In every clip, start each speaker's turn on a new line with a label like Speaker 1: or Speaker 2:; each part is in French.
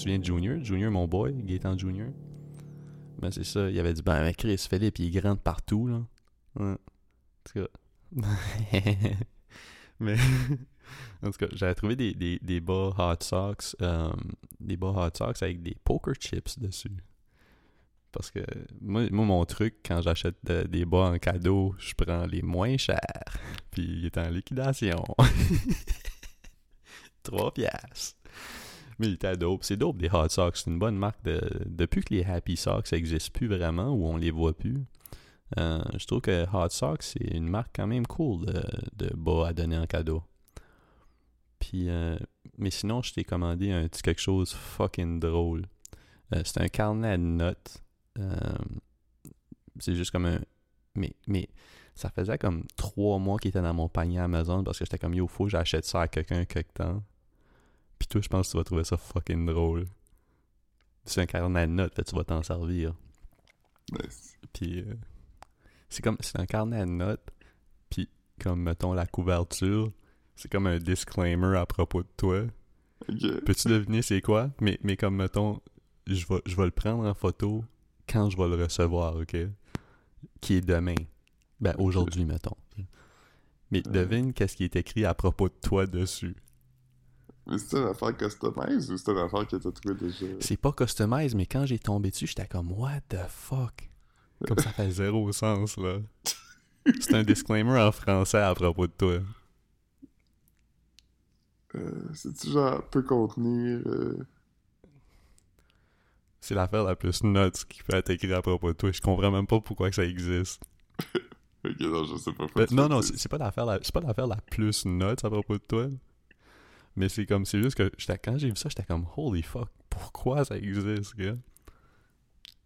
Speaker 1: tu souviens de Junior? Junior, mon boy, Gaëtan Junior. Ben, c'est ça. Il avait dit, ben, Chris, Philippe, il est grand de partout, là. En tout cas. Mais. en tout cas, j'avais trouvé des, des, des bas hot socks. euh, des bas hot socks avec des poker chips dessus. Parce que moi, moi mon truc, quand j'achète de- des bas en cadeau, je prends les moins chers. Puis il est en liquidation. 3 piastres. Il était dope. C'est dope des Hot Socks. C'est une bonne marque. De... Depuis que les Happy Socks n'existent plus vraiment ou on les voit plus, euh, je trouve que Hot Socks, c'est une marque quand même cool de, de bas à donner en cadeau. Puis, euh, mais sinon, je t'ai commandé un petit quelque chose fucking drôle. Euh, c'est un carnet de notes. C'est juste comme un. Mais, mais ça faisait comme trois mois qu'il était dans mon panier Amazon parce que j'étais comme yo, faut que j'achète ça à quelqu'un quelque temps. Puis toi, je pense que tu vas trouver ça fucking drôle. C'est un carnet de notes, fait que tu vas t'en servir.
Speaker 2: Nice.
Speaker 1: Puis euh, c'est comme c'est un carnet de notes. Puis comme mettons la couverture, c'est comme un disclaimer à propos de toi. Peux-tu deviner c'est quoi? Mais mais comme mettons, je vais je vais le prendre en photo quand je vais le recevoir, OK? Qui est demain. Ben aujourd'hui mettons. Mais devine qu'est-ce qui est écrit à propos de toi dessus.
Speaker 2: Mais c'est une affaire customise ou c'est une affaire que t'as trouvé déjà?
Speaker 1: C'est pas customisé, mais quand j'ai tombé dessus, j'étais comme What the fuck? Comme ça fait zéro sens là. C'est un disclaimer en français à propos de toi.
Speaker 2: Euh, C'est-tu genre peut contenir. euh,
Speaker 1: C'est l'affaire la plus nuts qui peut être écrite à propos de toi. Je comprends même pas pourquoi que ça existe.
Speaker 2: Ok, non, je sais pas.
Speaker 1: Ben,
Speaker 2: faut
Speaker 1: non, non, c'est pas l'affaire la, c'est pas l'affaire la plus nuts à propos de toi. Mais c'est comme, c'est juste que quand j'ai vu ça, j'étais comme, holy fuck, pourquoi ça existe, gars?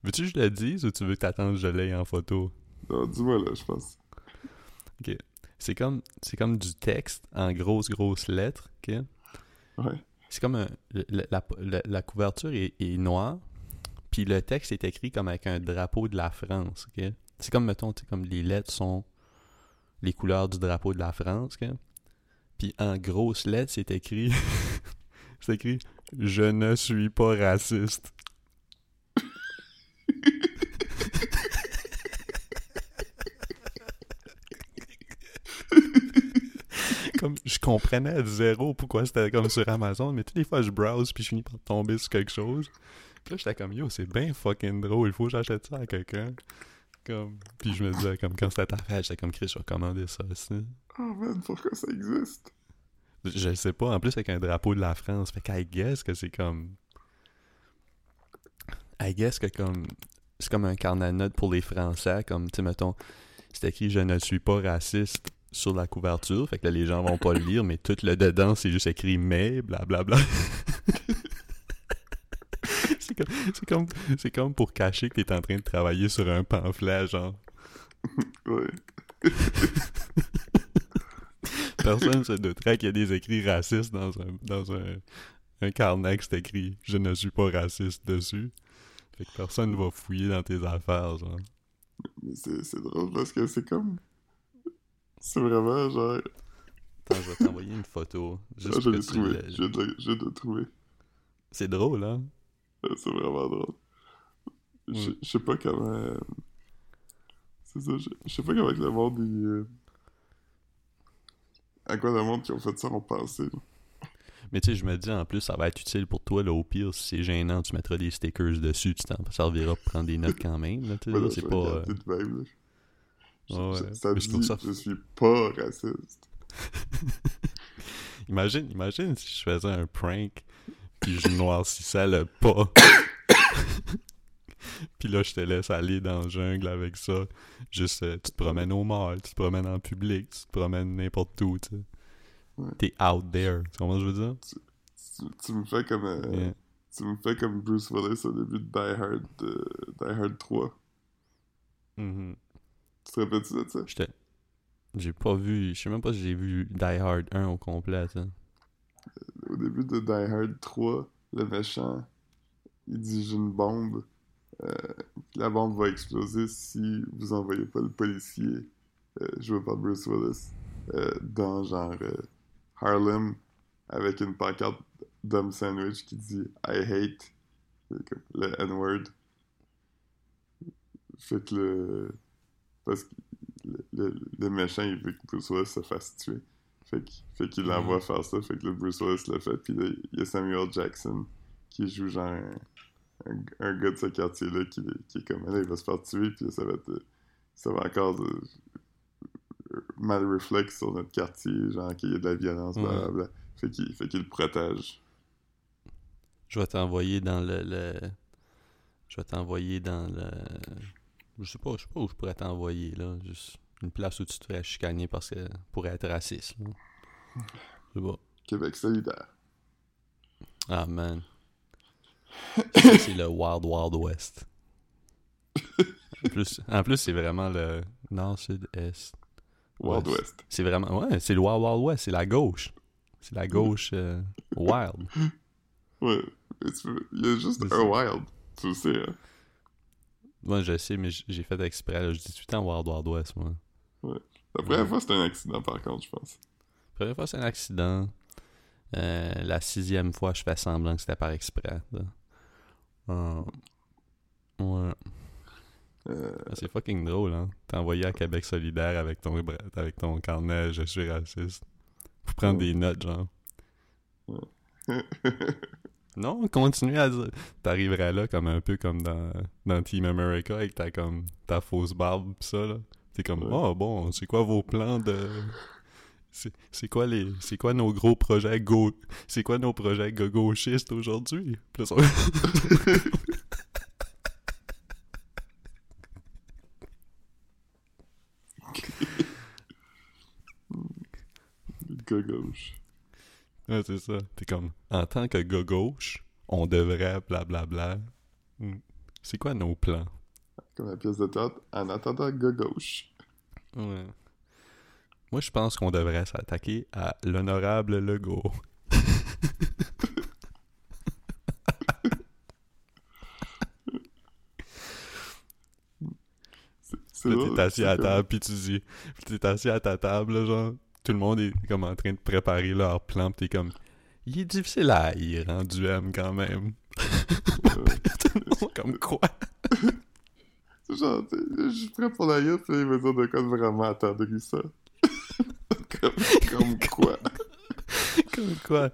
Speaker 1: Veux-tu que je le dise ou tu veux que t'attendes que je l'aie en photo?
Speaker 2: Non, dis-moi là, je pense.
Speaker 1: C'est comme, c'est comme du texte en grosses, grosses lettres, ok?
Speaker 2: Ouais.
Speaker 1: C'est comme un, la, la- la couverture est, est noire, puis le texte est écrit comme avec un drapeau de la France, ok? C'est comme, mettons, tu sais, comme les lettres sont les couleurs du drapeau de la France, ok? Puis en grosses lettres, c'est écrit... c'est écrit « Je ne suis pas raciste ». Comme, je comprenais à zéro pourquoi c'était comme sur Amazon, mais toutes les fois je browse puis je finis par tomber sur quelque chose. Puis là, j'étais comme, yo, c'est bien fucking drôle, il faut que j'achète ça à quelqu'un. Comme, puis je me disais, comme, quand c'était ta fête, j'étais comme, Chris, je vais commander ça aussi.
Speaker 2: Oh man, pourquoi ça existe?
Speaker 1: Je, sais pas, en plus avec un drapeau de la France, fait qu'I guess que c'est comme. I guess que comme. C'est comme un carnet de notes pour les Français, comme, tu mettons, c'est écrit Je ne suis pas raciste sur la couverture, fait que là, les gens vont pas le lire, mais tout le dedans, c'est juste écrit mais, blablabla. c'est comme, c'est comme, c'est comme pour cacher que t'es en train de travailler sur un pamphlet, genre.
Speaker 2: Ouais.
Speaker 1: Personne se douterait qu'il y a des écrits racistes dans un, dans un, un carnet que c'est écrit « Je ne suis pas raciste » dessus. Fait que personne ne va fouiller dans tes affaires, genre.
Speaker 2: Mais c'est c'est drôle parce que c'est comme. C'est vraiment genre.
Speaker 1: Attends, je vais t'envoyer une photo. Juste
Speaker 2: Ah, je
Speaker 1: que
Speaker 2: l'ai trouvé.
Speaker 1: le-
Speaker 2: Je je.
Speaker 1: C'est drôle, hein?
Speaker 2: Euh, C'est vraiment drôle. Je sais pas comment. euh, C'est ça, je je sais pas comment que le monde. il, euh, À quoi le monde qui ont fait ça ont pensé.
Speaker 1: Mais tu sais, je me dis, en plus, ça va être utile pour toi, là, au pire, si c'est gênant, tu mettras des stickers dessus, tu t'en serviras pour prendre des notes quand même, là,
Speaker 2: Ouais,
Speaker 1: c'est pas... euh,
Speaker 2: même, là. Je-
Speaker 1: Ouais.
Speaker 2: Ça dit,
Speaker 1: ça-
Speaker 2: je suis pas raciste.
Speaker 1: Imagine, imagine si je faisais un prank, puis je noircissais le pas. puis là, je te laisse aller dans la jungle avec ça. Juste, euh, tu te promènes au mall, tu te promènes en public, tu te promènes n'importe où, tu sais.
Speaker 2: Ouais.
Speaker 1: T'es out there. Tu comprends ce que je veux dire?
Speaker 2: Tu, tu me fais comme. euh,
Speaker 1: Yeah.
Speaker 2: Tu me fais comme Bruce Willis au début de Die Hard, euh, Die Hard 3.
Speaker 1: Mhm.
Speaker 2: Tu te rappelles-tu de ça?
Speaker 1: J'ai pas vu, je sais même pas si j'ai vu Die Hard 1 au complet, ça.
Speaker 2: Au début de Die Hard 3, le méchant, il dit j'ai une bombe. Euh, la bombe va exploser si vous envoyez pas le policier, euh, joué par Bruce Willis, euh, dans genre euh, Harlem avec une pancarte Dom Sandwich qui dit I hate le N-word. Fait que le. Parce que le, méchant, il veut que Bruce Willis se fasse tuer. Fait qu'il l'envoie faire ça. Fait que le Bruce Willis le fait. Puis là, il y a Samuel Jackson qui joue genre un, un, gars de ce quartier-là qui, qui, est comme là, il va se faire tuer. Puis ça va être. Ça va encore de, mal réflexe sur notre quartier, genre qu'il y a de la violence, blablabla. Fait qu'il fait qu'il le protège.
Speaker 1: Je vais t'envoyer dans le, le, Je vais t'envoyer dans le. Je sais pas, je sais pas où je pourrais t'envoyer, là. Juste une place où tu te ferais chicaner parce que pour être raciste, sais pas.
Speaker 2: Québec solidaire.
Speaker 1: Ah, man. c'est le Wild Wild West. En plus, en plus c'est vraiment le nord, sud, est.
Speaker 2: Wild West.
Speaker 1: C'est vraiment. Ouais, c'est le Wild Wild West, c'est la gauche. C'est la gauche euh, wild.
Speaker 2: Ouais. Il y a juste un wild, tu sais. Hein?
Speaker 1: Moi, je sais, mais j'ai fait exprès. Là. Je dis tout le temps Wild Wild West, moi.
Speaker 2: Ouais. La première fois, c'était un accident, par contre, je pense.
Speaker 1: La première fois, c'est un accident. Euh, la sixième fois, je fais semblant que c'était par exprès. Euh, ouais. Euh... C'est fucking drôle, hein. T'es envoyé à Québec solidaire avec ton, avec ton carnet Je suis raciste. Pour prendre des notes, genre. non, continue à dire. T'arriverais là comme un peu comme dans, dans Team America avec ta, comme, ta fausse barbe pis ça, là. T'es comme, oh bon, c'est quoi vos plans de. C'est quoi les. C'est quoi nos gros projets go. C'est quoi nos projets gauchistes aujourd'hui?
Speaker 2: gars gauche.
Speaker 1: Ouais, c'est ça. T'es comme, en tant que gars gauche, on devrait blablabla. Bla, bla. Hmm. C'est quoi nos plans?
Speaker 2: Comme la pièce de théâtre, en attendant gauche.
Speaker 1: Ouais. Moi, je pense qu'on devrait s'attaquer à l'honorable Legault. t'es assis à table, puis tu dis... T'es assis à ta table, genre tout le monde est comme en train de préparer leur plan, pis t'es comme, il est difficile à haïr en duem quand même. comme quoi?
Speaker 2: C'est genre, je suis prêt pour la gueule, il veut dire de quoi vraiment attendri ça. comme, comme quoi?
Speaker 1: comme quoi?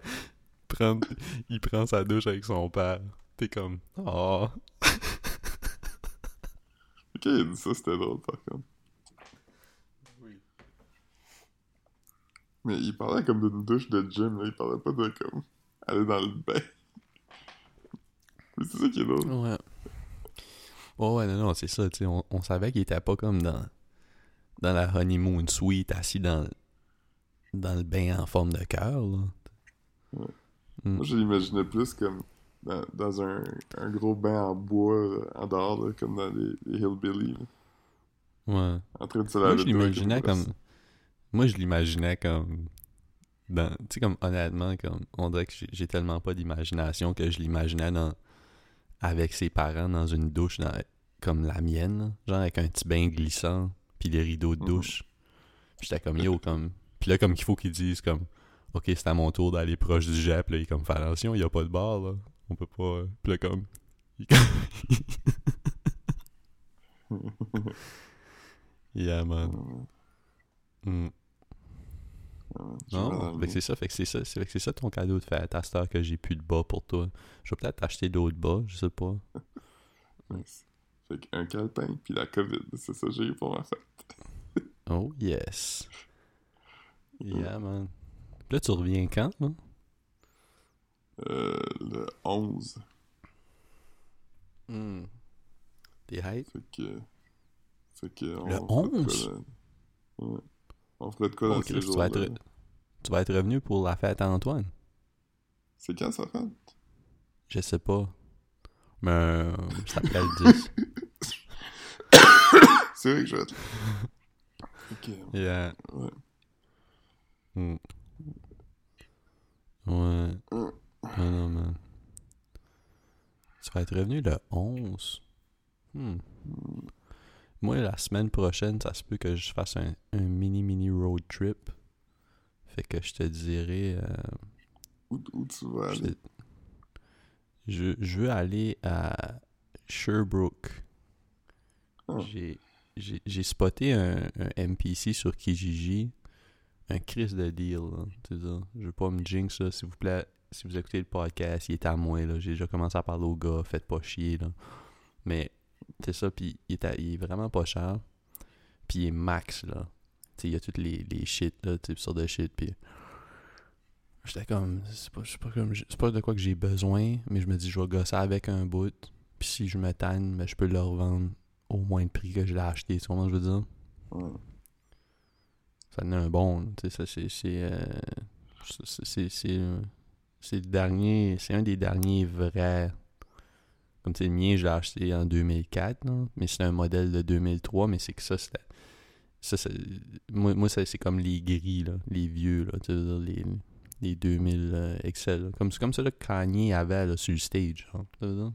Speaker 1: Prendre, il prend sa douche avec son père. T'es comme, oh.
Speaker 2: ok, il dit ça, c'était drôle par contre. Mais il parlait comme d'une douche de gym, là. Il parlait pas de comme aller dans le bain. Mais c'est ça qui est drôle.
Speaker 1: Ouais. Oh ouais, non, non, c'est ça, tu sais. On, on, savait qu'il était pas comme dans, dans la honeymoon suite, assis dans, dans le bain en forme de cœur, là.
Speaker 2: Ouais. Mm. Moi, je l'imaginais plus comme dans, dans un, un, gros bain en bois, là, en dehors, là, comme dans les, les Hillbillies.
Speaker 1: Ouais.
Speaker 2: En train de se laver
Speaker 1: Moi, je l'imaginais comme moi, je l'imaginais comme. Tu sais, comme honnêtement, comme on dirait que j'ai tellement pas d'imagination que je l'imaginais dans avec ses parents dans une douche dans, comme la mienne, genre avec un petit bain glissant, puis des rideaux de mhm. douche. Puis j'étais comme yo, comme. Puis là, comme qu'il faut qu'ils disent comme Ok, c'est à mon tour d'aller proche du jet, puis là, il est comme Fais attention, il y a pas de bar, là. On peut pas. Puis là, comme. yeah, man. Mm. Non, c'est ça, fait que c'est ça, fait que c'est ça ton cadeau de fête à cette heure que j'ai plus de bas pour toi. Je vais peut-être acheter d'autres bas, je sais pas.
Speaker 2: Fait qu'un calepin puis la COVID, c'est ça que j'ai eu pour ma fête.
Speaker 1: oh yes. Yeah man. Là tu reviens quand là?
Speaker 2: Euh, le 11.
Speaker 1: Hmm. T'es hype?
Speaker 2: Fait que. Fait que.
Speaker 1: Le 11?
Speaker 2: Ouais. On ferait de quoi dans ces jours tu vas, être,
Speaker 1: tu vas être revenu pour la fête à Antoine.
Speaker 2: C'est quand ça fête?
Speaker 1: Je sais pas. Mais euh, ça s'appelle 10.
Speaker 2: C'est vrai que je vais être
Speaker 1: Ok. Yeah.
Speaker 2: Ouais.
Speaker 1: Mm. Ouais. Mm. Non, non, man. Tu vas être revenu le 11. Hmm. Moi, la semaine prochaine, ça se peut que je fasse un, mini-mini road trip. Fait que je te dirais. Euh,
Speaker 2: Où, où tu vas aller?
Speaker 1: Je, je veux aller à Sherbrooke.
Speaker 2: Ah.
Speaker 1: J'ai- spoté un, un NPC sur Kijiji. Un Chris de deal, là. Tu sais ça. Je veux pas me jinx. S'il vous plaît, si vous écoutez le podcast, il est à moi. J'ai déjà commencé à parler au gars. Faites pas chier, là. Mais, c'est ça, puis il est, à- il est vraiment pas cher. Puis il est max, là. Tu sais, il y a toutes les, les shit, là, toutes sortes de shit, puis... J'étais comme... C'est pas, pas comme... Pas de quoi que j'ai besoin, mais je me dis, je vais gosser avec un bout. Puis si je me tanne, ben, je peux le revendre au moins de prix que je l'ai acheté. Tu comprends ce que je veux dire? Ça donne un bon. Tu sais, ça, c'est. C'est. euh, c'est- c'est- c'est le dernier. C'est un des derniers vrais. Comme tu sais, le mien, je l'ai acheté en 2004, là, mais c'est un modèle de 2003, mais c'est que ça, c'est. Ça, moi, c'est comme les gris, là, les vieux, là, tu veux dire, les, les 2000 euh, Excel. là. Comme, c'est comme ça là, Kanye avait là, sur le stage. tu veux dire.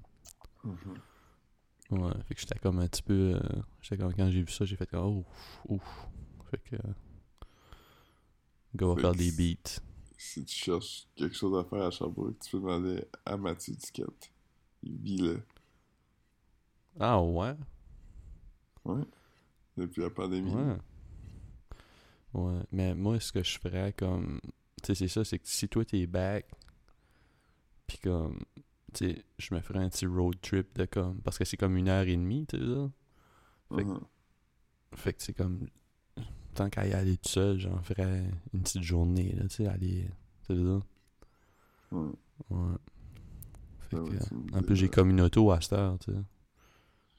Speaker 2: Mhm.
Speaker 1: Ouais, fait que j'étais comme un petit peu. euh, j'étais comme, quand j'ai vu ça, j'ai fait comme, ouf, ouf. Fait que. euh, Go va faire des beats.
Speaker 2: Si tu cherches quelque chose à faire à Sherbrooke, tu peux demander à Mathieu Duquette. Il vit là.
Speaker 1: Ah ouais?
Speaker 2: Ouais. Depuis la pandémie.
Speaker 1: Ouais. Ouais, mais moi, ce que je ferais comme. Tu sais, c'est ça, c'est que si toi t'es back, pis comme. Tu sais, je me ferais un petit road trip de comme. Parce que c'est comme une heure et demie, tu sais, ça. Fait que-
Speaker 2: Mhm.
Speaker 1: Fait que c'est comme. Tant qu'à y aller tout seul, j'en ferais une petite journée, là, tu sais, aller. Tu sais, ça.
Speaker 2: Ouais.
Speaker 1: Ouais. Fait
Speaker 2: Ah
Speaker 1: que. En plus, j'ai comme une auto à cette heure, tu sais.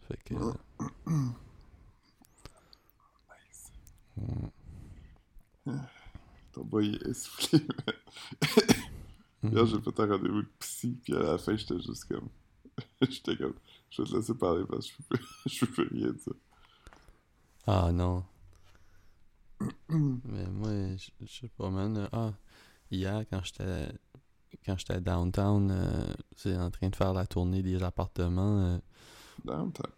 Speaker 1: Fait que.
Speaker 2: Ouais.
Speaker 1: ouais.
Speaker 2: Ton boy est essoufflé.
Speaker 1: Mhm.
Speaker 2: Là, j'ai fait un rendez-vous de psy, puis à la fin, j'étais juste comme. j'étais comme. Je vais te laisser parler parce que je peux, peux rien dire.
Speaker 1: Ah non. Mais moi, je je sais pas, man. euh, Ah, hier, quand j'étais quand j'étais downtown, euh, c'est en train de faire la tournée des appartements, euh,
Speaker 2: Downtown.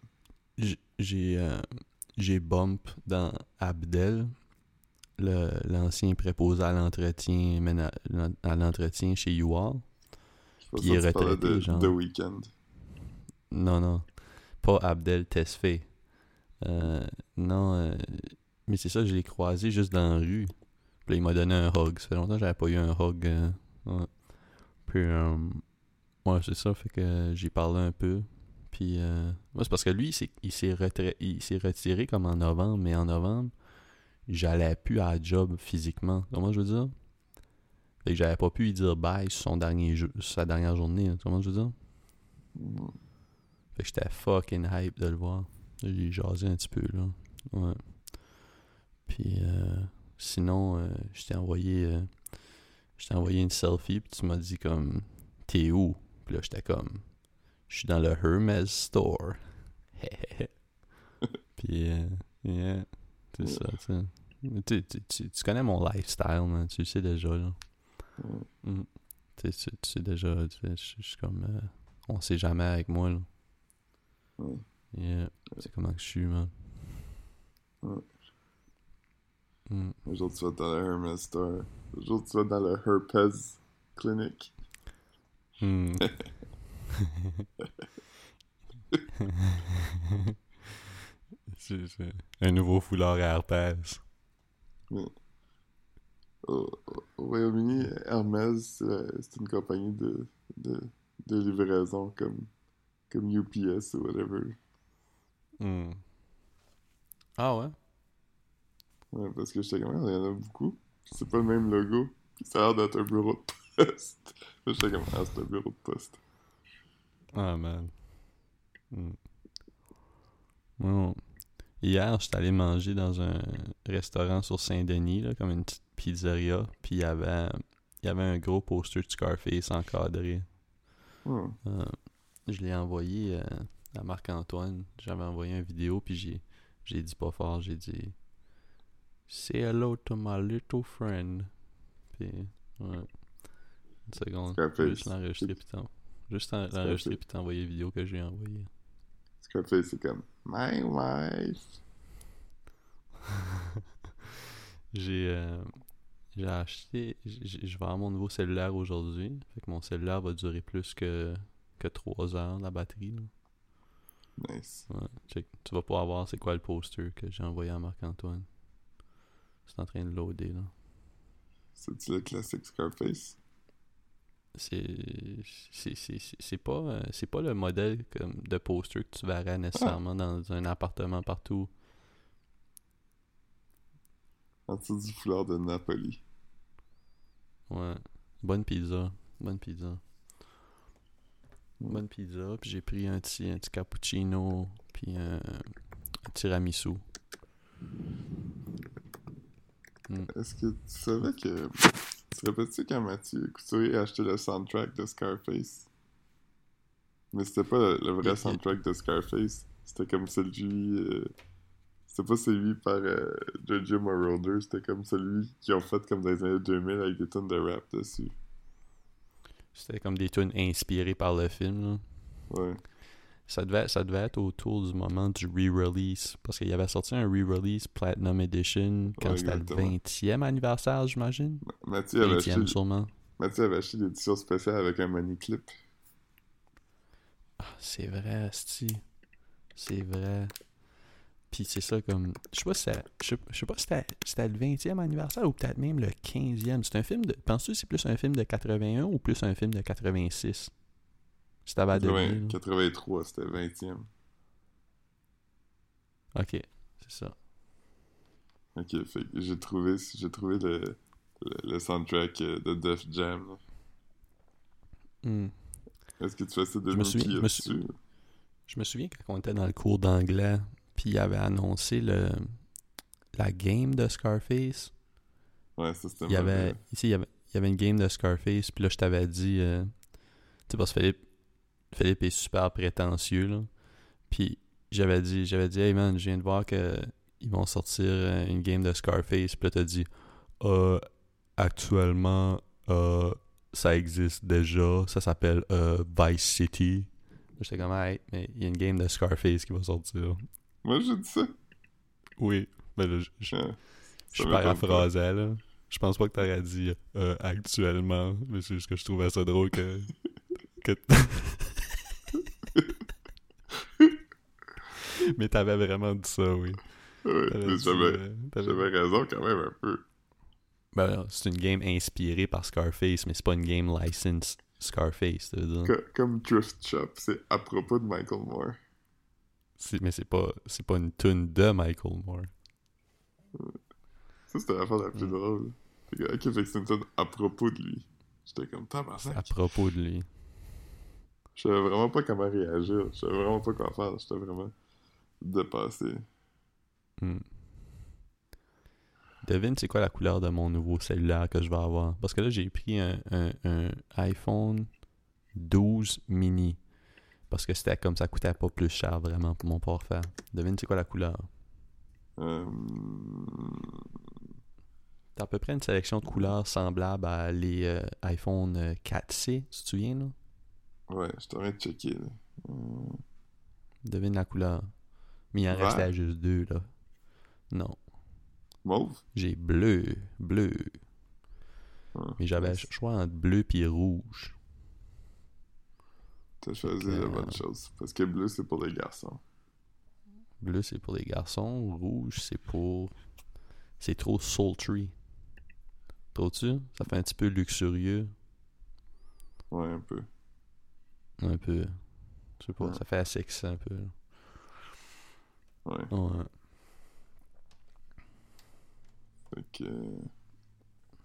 Speaker 1: j'ai euh, j'ai bump dans Abdel, l'ancien préposé à l'entretien à l'entretien chez UR. Puis il est retraité,
Speaker 2: de
Speaker 1: genre.
Speaker 2: The Weeknd.
Speaker 1: Non, non. Pas Abdel. Euh, non, mais c'est ça, je l'ai croisé juste dans la rue. Puis là, il m'a donné un hug. Ça fait longtemps que j'avais pas eu un hug. ouais. Puis, euh, ouais, c'est ça, fait que j'ai parlé un peu. Puis, euh, c'est parce que lui, il s'est- retiré comme en novembre, mais en novembre, j'allais plus à la job physiquement. Comment je veux dire? Fait que j'avais pas pu lui dire bye sur son dernier jeu, sa dernière journée. Comment je veux dire? Fait que j'étais fucking hype de le voir. J'ai jasé un petit peu, là. Ouais. Puis, euh, sinon, euh, je t'ai envoyé... je t'ai envoyé une selfie, puis tu m'as dit comme... T'es où? Puis là, j'étais comme... Je suis dans le Hermes Store. puis, euh, yeah, c'est ça, tu Tu, tu, tu, tu connais mon lifestyle, man. Tu le sais déjà, là. Mm. Tu, sais, tu, sais déjà, tu sais, je suis comme... euh, on sait jamais avec moi, là.
Speaker 2: Ouais.
Speaker 1: Yeah, c'est comment que je suis, man. Mm.
Speaker 2: Un jour, tu vas dans le Hermes Store. Un jour, tu vas dans le Herpes Clinic.
Speaker 1: Mm. C'est- c'est un nouveau foulard à herpès.
Speaker 2: Au, au- au Royaume-Uni, Hermès, c'est c'est une compagnie de, de, de livraison comme, comme UPS ou whatever.
Speaker 1: Mm. Ah ouais?
Speaker 2: Ouais, parce que j'étais comme, Ah, il y en a beaucoup. C'est pas le même logo. Puis ça a l'air d'être un bureau de poste. J'étais comme, ah, c'est un bureau de poste.
Speaker 1: Ah man. Mm. Bon. Hier, j'étais allé manger dans un restaurant sur Saint-Denis, là, comme une petite pizzeria. Puis il y avait, il y avait un gros poster de Scarface encadré.
Speaker 2: Hmm.
Speaker 1: Euh, je l'ai envoyé euh, à Marc-Antoine. J'avais envoyé une vidéo, puis j'ai, j'ai dit pas fort, j'ai dit Say hello to my little friend. Puis, ouais. Une seconde.
Speaker 2: Scarface.
Speaker 1: Juste l'enregistrer, puis t'en- Juste en- l'enregistrer, puis t'envoyer la vidéo que j'ai envoyée.
Speaker 2: Scarface, c'est comme, my wife.
Speaker 1: J'ai, euh, j'ai acheté. j- Je vais avoir mon nouveau cellulaire aujourd'hui. Fait que mon cellulaire va durer plus que, que 3 heures, la batterie. là.
Speaker 2: Nice.
Speaker 1: Ouais. Tu vas pouvoir voir c'est quoi le poster que j'ai envoyé à Marc-Antoine. C'est en train de loader là.
Speaker 2: C'est-tu le classique Scarface?
Speaker 1: C'est pas euh, c'est pas le modèle comme de poster que tu verrais nécessairement dans un appartement partout.
Speaker 2: En dessous du foulard de Napoli.
Speaker 1: Ouais. Bonne pizza. Bonne pizza. Bonne pizza. Puis j'ai pris un petit, un petit cappuccino. Puis un, un tiramisu.
Speaker 2: Est-ce que tu savais que. Tu rappelles-tu quand Mathieu Couturier a acheté le soundtrack de Scarface? Mais c'était pas le, le vrai soundtrack de Scarface. C'était comme celui. euh, C'était pas celui par euh, Moroder, c'était comme celui qu'ils ont fait comme dans les années 2000 avec des tonnes de rap dessus.
Speaker 1: C'était comme des tunes inspirées par le film. là.
Speaker 2: Ouais.
Speaker 1: Ça devait, ça devait être autour du moment du re-release. Parce qu'il y avait sorti un re-release Platinum Edition quand
Speaker 2: Ouais,
Speaker 1: c'était le
Speaker 2: exactement.
Speaker 1: 20e anniversaire, j'imagine.
Speaker 2: Mathieu avait, acheté,
Speaker 1: 20e sûrement.
Speaker 2: Mathieu avait acheté l'édition spéciale avec un money clip.
Speaker 1: Ah, c'est vrai, Sti. C'est vrai. Puis c'est ça comme. Je sais pas si c'était. Je sais- pas si c'était c'était le 20e anniversaire ou peut-être même le 15e. C'est un film de. Penses-tu que c'est plus un film de 81 ou plus un film de 86 Si t'avais à deviner,
Speaker 2: 80
Speaker 1: là.
Speaker 2: 83, c'était 20e.
Speaker 1: Ok, c'est ça.
Speaker 2: Ok, fait que j'ai trouvé, j'ai trouvé le, le, le soundtrack euh, de Def Jam.
Speaker 1: Hmm.
Speaker 2: Est-ce que tu fais ça de
Speaker 1: Je me souviens- je me sou-
Speaker 2: dessus?
Speaker 1: Je me souviens quand on était dans le cours d'anglais, puis il avait annoncé le la game de Scarface.
Speaker 2: Ouais, ça c'était
Speaker 1: Il y avait, ici, il y avait, il y avait une game de Scarface, puis là, je t'avais dit, euh, tu sais, parce que Philippe, Philippe est super prétentieux, là. Puis j'avais dit, j'avais dit, hey man, je viens de voir que ils vont sortir euh, une game de Scarface, puis là, t'as dit, euh, actuellement, euh, ça existe déjà, ça s'appelle euh, Vice City. J'étais comme, hey, mais il y a une game de Scarface qui va sortir.
Speaker 2: Moi j'ai dit ça.
Speaker 1: Oui, mais là, je-
Speaker 2: Ouais.
Speaker 1: je paraphrasais, là. Je pense pas que t'aurais dit euh, actuellement, mais c'est juste que je trouvais ça drôle que. que... mais t'avais vraiment dit ça, oui. Dit,
Speaker 2: j'avais
Speaker 1: euh,
Speaker 2: raison quand même un peu.
Speaker 1: Ben, non, c'est une game inspirée par Scarface, mais c'est pas une game license Scarface, tu veux dire.
Speaker 2: Co- comme Thrift Shop, c'est à propos de Michael Moore.
Speaker 1: Mais c'est pas, pas une tune de Michael Moore.
Speaker 2: Ça c'était l'affaire la plus
Speaker 1: Mm.
Speaker 2: drôle. Ok, fait que c'est une tonne à propos de lui. J'étais comme
Speaker 1: C'est à
Speaker 2: tabarnak.
Speaker 1: propos de lui.
Speaker 2: Je savais vraiment pas comment réagir. Je savais vraiment pas quoi faire. J'étais vraiment dépassé.
Speaker 1: Hmm. Devine, c'est quoi la couleur de mon nouveau cellulaire que je vais avoir? Parce que là, j'ai pris un, un- un iPhone 12 mini. Parce que c'était comme ça coûtait pas plus cher vraiment pour mon portefeuille. Devine, c'est quoi la couleur?
Speaker 2: Euh...
Speaker 1: T'as à peu près une sélection de couleurs semblable à les euh, iPhone euh, 4C, tu te souviens, là?
Speaker 2: Ouais, je t'aurais de checker. Là. Euh,
Speaker 1: Devine la couleur. Mais il en restait juste deux, là. Non.
Speaker 2: Mauve?
Speaker 1: J'ai bleu, bleu.
Speaker 2: Ouais,
Speaker 1: Mais j'avais le choix entre bleu et rouge.
Speaker 2: T'as choisi la bonne chose. Parce que bleu, c'est pour les garçons.
Speaker 1: Bleu, c'est pour les garçons. Rouge, c'est pour. C'est trop sultry. Trouves-tu? Ça fait un petit peu luxurieux.
Speaker 2: Ouais, un peu.
Speaker 1: Un peu. Je sais pas,
Speaker 2: Ouais.
Speaker 1: ça fait sexy un peu.
Speaker 2: Ouais.
Speaker 1: Ouais.
Speaker 2: Fait que... euh,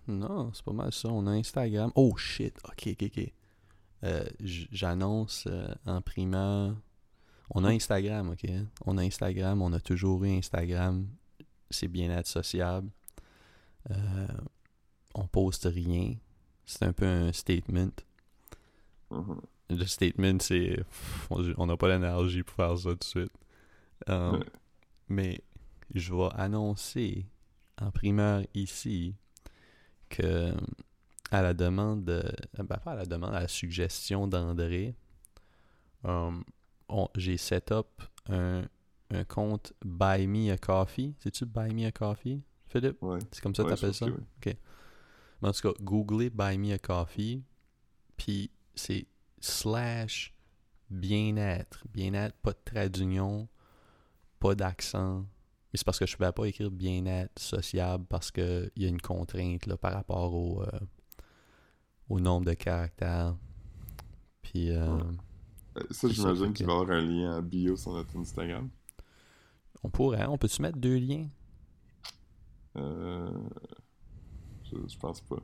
Speaker 1: Non, c'est pas mal ça. On a Instagram. Oh shit. Ok, ok, ok. Euh, J'annonce euh, en primeur. On a Instagram, ok? On a Instagram. On a toujours eu Instagram. C'est bien-être sociable. Euh, on poste rien. C'est un peu un statement.
Speaker 2: mhm.
Speaker 1: Le statement, c'est. On n'a pas l'énergie pour faire ça tout de suite. Euh,
Speaker 2: Ouais.
Speaker 1: Mais je vais annoncer en primeur ici que, à la demande, de, ben pas à la demande, à la suggestion d'André, euh, j'ai set up un, un compte Buy Me a Coffee. C'est-tu Buy Me a Coffee, Philippe?
Speaker 2: Ouais.
Speaker 1: C'est comme ça que
Speaker 2: Ouais,
Speaker 1: t'appelles ça? Mais en tout cas, googlez Buy Me a Coffee, puis c'est slash bien-être. Bien-être, pas de trait d'union, pas d'accent. Mais c'est parce que je ne pouvais pas écrire bien-être sociable parce qu'il y a une contrainte là, par rapport au, euh, au nombre de caractères. Puis. Euh,
Speaker 2: Euh, Ça, j'imagine qu'il va y avoir un lien en bio sur notre Instagram.
Speaker 1: On pourrait, on peut-tu mettre deux liens?
Speaker 2: Euh... Je, je pense pas.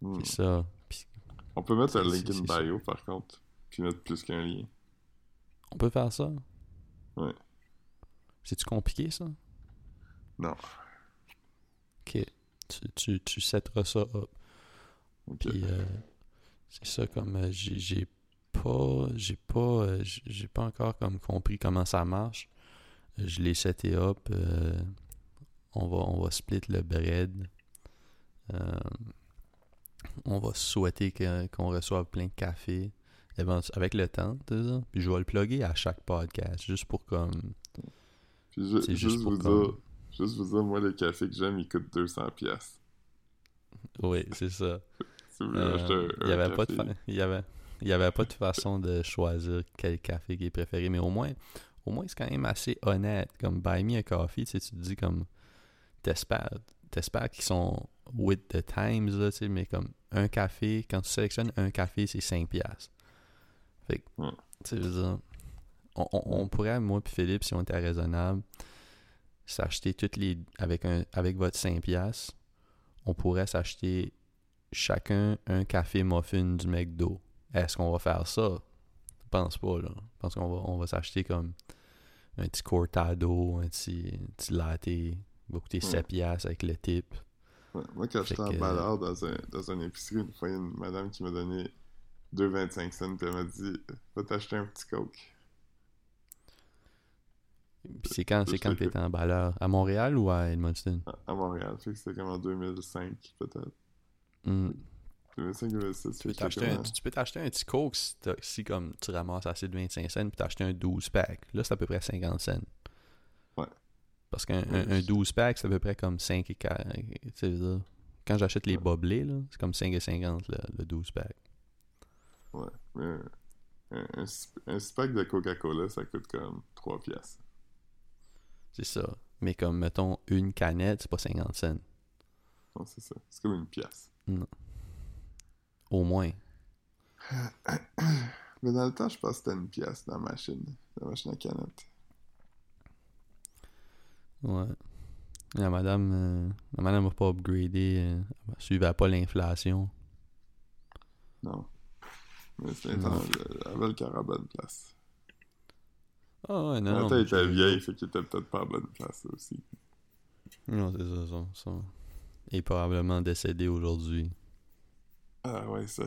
Speaker 2: Hmm.
Speaker 1: C'est ça. Puis
Speaker 2: On peut mettre un link in bio, par contre, puis mettre plus qu'un lien.
Speaker 1: on peut faire ça?
Speaker 2: Ouais.
Speaker 1: C'est-tu compliqué, ça?
Speaker 2: Non.
Speaker 1: Ok. Tu, tu, tu setteras ça up. Puis euh, c'est ça comme euh, j'ai pas j'ai pas euh, j'ai pas encore comme compris comment ça marche. Euh, Je l'ai seté up. on va on va split le bread. On va souhaiter qu'on reçoive plein de café. Avec le temps, Puis je vais le plugger à chaque podcast, juste pour comme.
Speaker 2: Puis juste,
Speaker 1: juste pour
Speaker 2: vous
Speaker 1: comme-
Speaker 2: dire, juste vous dire, moi, le café que j'aime, il coûte 200 pièces.
Speaker 1: Oui, c'est ça.
Speaker 2: Si vous voulez
Speaker 1: Euh,
Speaker 2: acheter un,
Speaker 1: il y
Speaker 2: un
Speaker 1: avait fa- avait il y avait pas de façon de choisir quel café qui est préféré mais au moins au moins c'est quand même assez honnête comme buy me a coffee tu sais, tu te dis comme t'espères t'espères qu'ils sont with the times là tu sais mais comme un café quand tu sélectionnes un café c'est 5 piastres fait que
Speaker 2: Ouais.
Speaker 1: tu sais on, on- on pourrait moi puis Philippe si on était raisonnable s'acheter toutes les avec un avec votre 5 piastres on pourrait s'acheter chacun un café muffin du McDo. Est-ce qu'on va faire ça? Je pense pas, là. Je pense qu'on va, on va s'acheter comme un petit cortado, un petit, un petit latte. Il va coûter
Speaker 2: Ouais.
Speaker 1: 7 piastres avec le type.
Speaker 2: Ouais, Moi, quand j'étais en balade dans, un, dans une épicerie, une fois, il y a une madame qui m'a donné 2,25 cents, puis elle m'a dit Va t'acheter un petit coke.
Speaker 1: Puis c'est quand, c'est quand t'étais en balleur? À Montréal ou à Edmundston?
Speaker 2: À, à Montréal. Fait que c'était comme en 2005, peut-être.
Speaker 1: Hmm.
Speaker 2: 2005, 2006.
Speaker 1: Tu peux t'acheter un, petit coke si, t'as- si comme tu ramasses assez de 25 cents puis t'acheter un 12 pack. Là, c'est à peu près 50 cents.
Speaker 2: Ouais.
Speaker 1: Parce qu'un
Speaker 2: Ouais,
Speaker 1: un, un
Speaker 2: je-
Speaker 1: 12 pack, c'est à peu près comme 5 et 4. Tu sais, je veux dire, Quand j'achète les
Speaker 2: Ouais.
Speaker 1: boblés, c'est comme 5 et 50 le, le 12 pack.
Speaker 2: Ouais. Mais un, un, un, pack de Coca-Cola, ça coûte comme 3 piastres.
Speaker 1: C'est ça. Mais comme, mettons, une canette, c'est pas 50 cents.
Speaker 2: Non, c'est ça. C'est comme une pièce.
Speaker 1: Au moins.
Speaker 2: Mais dans le temps, je pense que c'était une pièce dans la machine. La machine à canette.
Speaker 1: Ouais. La madame, euh, la madame va pas upgrader. euh, elle suivait pas l'inflation.
Speaker 2: Non. Mais
Speaker 1: Non.
Speaker 2: intense. Elle avait le cœur à bonne place.
Speaker 1: Ah ouais, non. Mais
Speaker 2: il était vieille, fait qu'il était peut-être pas à bonne place aussi.
Speaker 1: Non, c'est ça, ça, ça. Est probablement décédé aujourd'hui.
Speaker 2: Ah ouais, ça.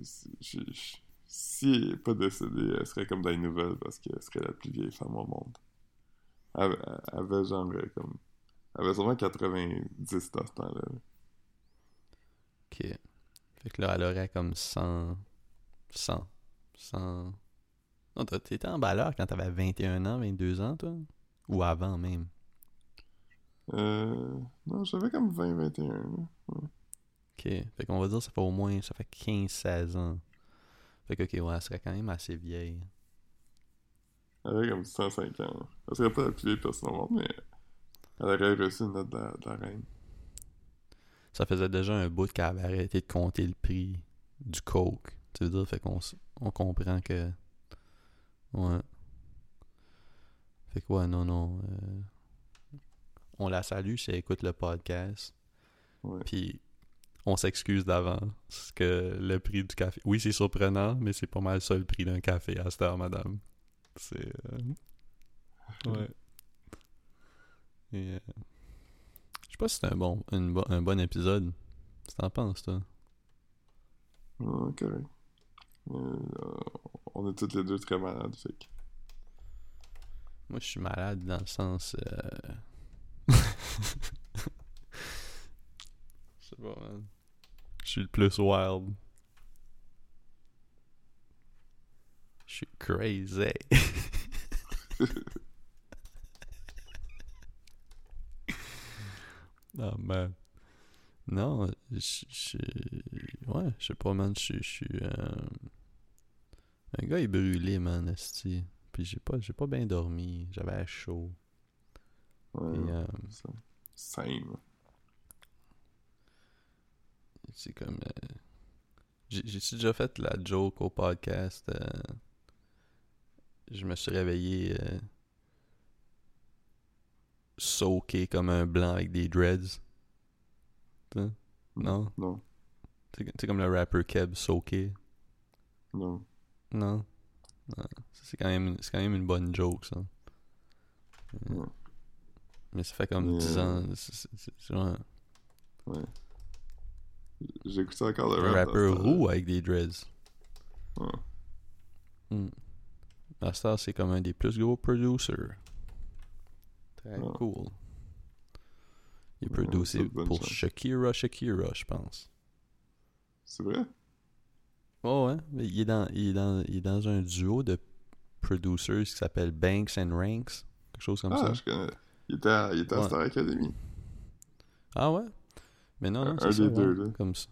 Speaker 2: c'est- c'est- Si elle n'est pas décédée, elle serait comme dans les nouvelles parce qu'elle serait la plus vieille femme au monde. Elle, elle avait genre euh, comme. Elle avait sûrement 90 dans ce temps-là.
Speaker 1: Ok. Fait que là, elle aurait comme 100. 100. 100. Non, t'étais en balleur quand t'avais 21 ans, 22 ans, toi? Ou avant même?
Speaker 2: Euh. Non, j'avais comme 20-21. là.
Speaker 1: Ok. Fait qu'on va dire, ça fait au moins. Ça fait 15-16 ans. Fait que, ok, ouais, elle serait quand même assez vieille.
Speaker 2: Elle avait comme 105 ans. Elle serait pas la plus vieille personne au monde, mais. Elle aurait reçu une note de la, de la reine.
Speaker 1: Ça faisait déjà un bout qu'elle avait arrêté de compter le prix du coke. Tu veux dire, fait qu'on on comprend que. Ouais. Fait que ouais, non, non. euh, On la salue si elle écoute le podcast. Puis on s'excuse d'avance que le prix du café. Oui, c'est surprenant, mais c'est pas mal ça le prix d'un café à cette heure, madame. C'est. euh, Ouais. Et, euh, Je sais pas si c'est un bon, une bo- un bon épisode. Que t'en penses, toi?
Speaker 2: Ouais, correct. Euh, on est toutes les deux très malades, fait que.
Speaker 1: Moi, je suis malade dans le sens. euh, Je sais pas, man. Je suis le plus wild. Je suis crazy. oh man. Non, je, je... Ouais, je sais pas, man. Je suis. euh, Un gars est brûlé, man, esti. Puis j'ai pas, j'ai pas bien dormi. J'avais chaud.
Speaker 2: Ouais,
Speaker 1: Et, euh,
Speaker 2: ça. Same.
Speaker 1: c'est comme. euh, j'ai- J'ai-tu déjà fait la joke au podcast? Je me suis réveillé. Soaké comme un blanc avec des dreads? Non?
Speaker 2: Non,
Speaker 1: sais comme le rapper Keb, Soaké.
Speaker 2: non.
Speaker 1: Non. C'est quand, même- c'est quand même une bonne joke, ça. Euh,
Speaker 2: Ouais.
Speaker 1: Mais ça fait comme
Speaker 2: Mais,
Speaker 1: 10
Speaker 2: euh,
Speaker 1: ans. c'est- c'est- c'est- c'est genre
Speaker 2: Ouais. J'écoutais encore le rap.
Speaker 1: rappeur roux avec des dreads.
Speaker 2: Ouais.
Speaker 1: Hmm. C'est comme un des plus gros producers. Très
Speaker 2: Ouais.
Speaker 1: cool. Il est
Speaker 2: Ouais,
Speaker 1: pour
Speaker 2: chance.
Speaker 1: Shakira, Shakira, je pense.
Speaker 2: C'est vrai?
Speaker 1: Oh ouais, mais il est dans, il est dans, il est dans un duo de producers qui s'appelle Banks and Ranks. Quelque chose comme
Speaker 2: ah,
Speaker 1: ça.
Speaker 2: je connais. Il était à, il était à
Speaker 1: Ouais.
Speaker 2: Star Academy.
Speaker 1: Ah ouais? Mais non, non,
Speaker 2: Un-
Speaker 1: c'est ça, ouais,
Speaker 2: deux, là.
Speaker 1: Comme ça.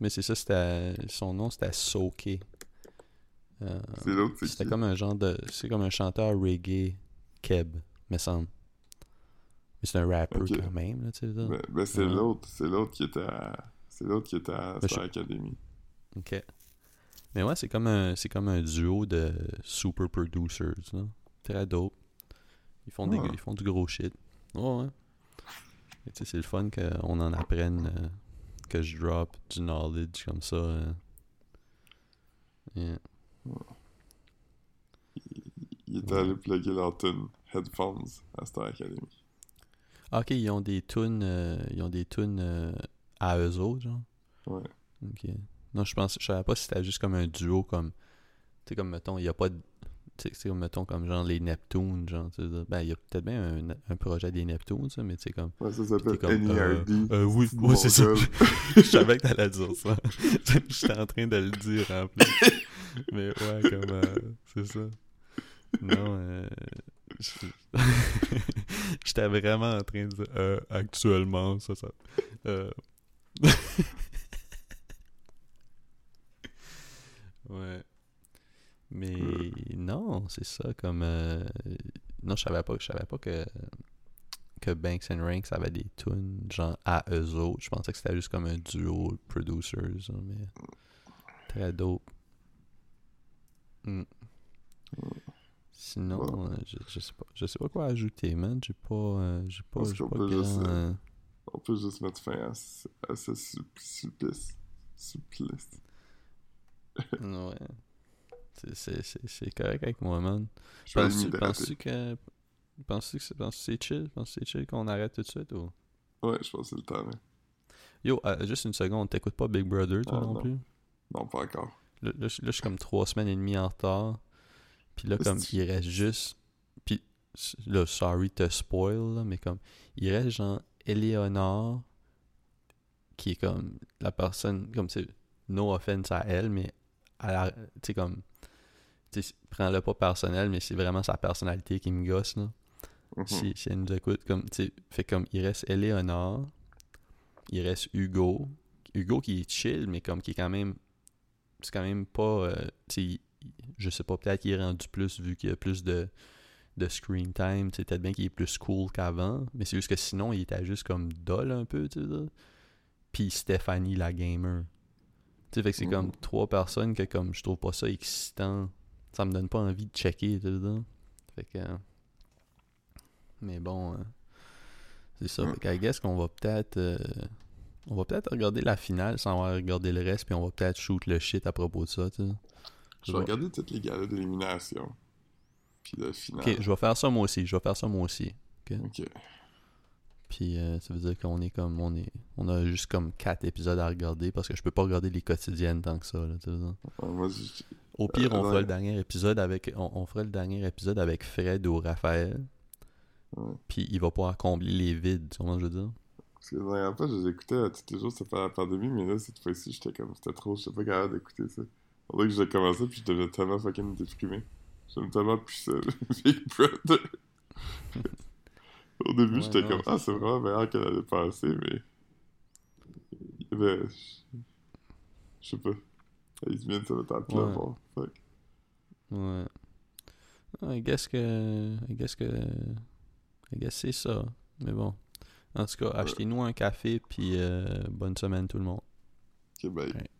Speaker 1: Mais c'est ça, c'était... Son nom, c'était Soke. Euh,
Speaker 2: C'est l'autre, c'est
Speaker 1: c'était comme un genre de... C'est comme un chanteur reggae Keb, me semble. Mais c'est un rappeur
Speaker 2: Ok.
Speaker 1: quand même, là, tu sais.
Speaker 2: Ben, ben, c'est
Speaker 1: Ouais.
Speaker 2: l'autre. C'est l'autre qui était à... C'est l'autre qui était à
Speaker 1: Ben,
Speaker 2: Star Academy.
Speaker 1: Ok. Mais ouais, c'est comme un, c'est comme un duo de super producers, là. Très dope. Ils font, des,
Speaker 2: Ouais.
Speaker 1: ils font du gros shit. Ouais, ouais. Et tu sais, c'est le fun qu'on en apprenne, euh, que je drop du knowledge comme ça. euh. Yeah.
Speaker 2: Il
Speaker 1: Ouais.
Speaker 2: allé plugger leur tune Headphones à Star Academy.
Speaker 1: Ah, ok, ils ont des tunes, euh, ils ont des tunes euh, à eux autres, genre.
Speaker 2: Ouais.
Speaker 1: Ok. Non, je pense, je savais pas si c'était juste comme un duo, comme, tu sais, comme, mettons, il y a pas de, tu sais, comme, mettons, comme genre les Neptunes, genre, tu sais, ben, il y a peut-être bien un, un projet des Neptunes, ça, mais tu sais, comme,
Speaker 2: Ouais, ça s'appelle
Speaker 1: comme, euh,
Speaker 2: NERD.
Speaker 1: euh, oui, ouais, c'est ça. je savais que t'allais dire ça. J'étais en train de le dire, en plus. Mais ouais, comme, euh, c'est ça. Non, euh, j'étais vraiment en train de dire, euh, actuellement, ça, ça, euh, Ouais. Mais non, c'est ça comme euh, non, je savais pas, je savais pas que que Banks and Ranks avait des tunes genre à eux autres. Je pensais que c'était juste comme un duo de producers, hein, mais très dope. Hmm. Sinon, euh, je, je sais pas, je sais pas quoi ajouter, man. J'ai pas, euh, j'ai pas,
Speaker 2: Parce
Speaker 1: j'ai
Speaker 2: qu'on
Speaker 1: pas
Speaker 2: peut juste,
Speaker 1: grand,
Speaker 2: euh, On peut juste mettre fin à, à ce sup- supplice. Supplice.
Speaker 1: ouais. C'est- C'est c'est- c'est correct avec moi, man. Penses-tu penses-tu que. Penses-tu que que c'est chill? Penses-tu que c'est chill qu'on arrête tout de suite ou?
Speaker 2: Ouais, je pense que c'est le temps. là.
Speaker 1: Yo, juste une seconde, t'écoutes pas Big Brother toi
Speaker 2: Ah,
Speaker 1: non,
Speaker 2: non.
Speaker 1: plus?
Speaker 2: Non, pas encore.
Speaker 1: Là, là, je suis comme trois semaines et demie en retard. Puis là, comme il reste juste. Puis là, sorry to spoil, là, mais comme. Il reste genre Eleonore, qui est comme la personne. Comme c'est. No offense à elle, mais. à la- Tu sais, comme. Tu prends-le pas personnel, mais c'est vraiment sa personnalité qui me gosse, là.
Speaker 2: Mhm.
Speaker 1: si, si elle nous écoute, comme, tu sais, fait comme, il reste Eleonore, il reste Hugo, Hugo qui est chill, mais comme, qui est quand même, c'est quand même pas, euh, tu je sais pas, peut-être qu'il est rendu plus, vu qu'il y a plus de, de screen time, tu sais, peut-être bien qu'il est plus cool qu'avant, mais c'est juste que sinon, il était juste comme dull un peu, tu sais. Puis Stéphanie, la gamer. Tu sais, fait que c'est comme trois personnes que, comme, je trouve pas ça excitant, ça me donne pas envie de checker, tu sais. Fait que... euh, mais bon, euh, c'est ça.
Speaker 2: Mm.
Speaker 1: Fait qu'I guess qu'on va peut-être. euh, on va peut-être regarder la finale sans avoir regardé le reste, puis on va peut-être shoot le shit à propos de ça, tu sais.
Speaker 2: Je vais regarder toutes les galas d'élimination. Puis le final.
Speaker 1: Ok, je vais faire ça moi aussi. Je vais faire ça moi aussi.
Speaker 2: Ok.
Speaker 1: Puis euh, ça veut dire qu'on est comme. On est. On a juste comme quatre épisodes à regarder parce que je peux pas regarder les quotidiennes tant que ça, là, tu sais.
Speaker 2: Ouais, moi, je-
Speaker 1: Au pire, on
Speaker 2: Euh,
Speaker 1: fera le dernier épisode avec. On, on fera le dernier épisode avec Fred ou Raphaël. Puis il va pouvoir combler les vides, tu vois je veux dire?
Speaker 2: Parce que la dernière fois, je les écoutais tous les jours, c'était pas la pandémie, mais là, cette fois-ci, j'étais comme, c'était trop, j'étais pas capable d'écouter ça. On dirait que j'ai commencé, puis je devenais tellement fucking déprimé. J'aime tellement plus ça, Big Brother. Au début,
Speaker 1: Ouais,
Speaker 2: j'étais comme, ah, c'est
Speaker 1: ça.
Speaker 2: vraiment meilleur que l'année passée, mais. Ben, je je sais pas. Ils viennent le table là,
Speaker 1: Ouais.
Speaker 2: bon, fuck.
Speaker 1: Ouais. Ah, I guess que. I guess que. I guess c'est ça. Mais bon. En tout cas, achetez-nous un café, puis euh, bonne semaine tout le monde.
Speaker 2: Ok, bye.
Speaker 1: Ouais.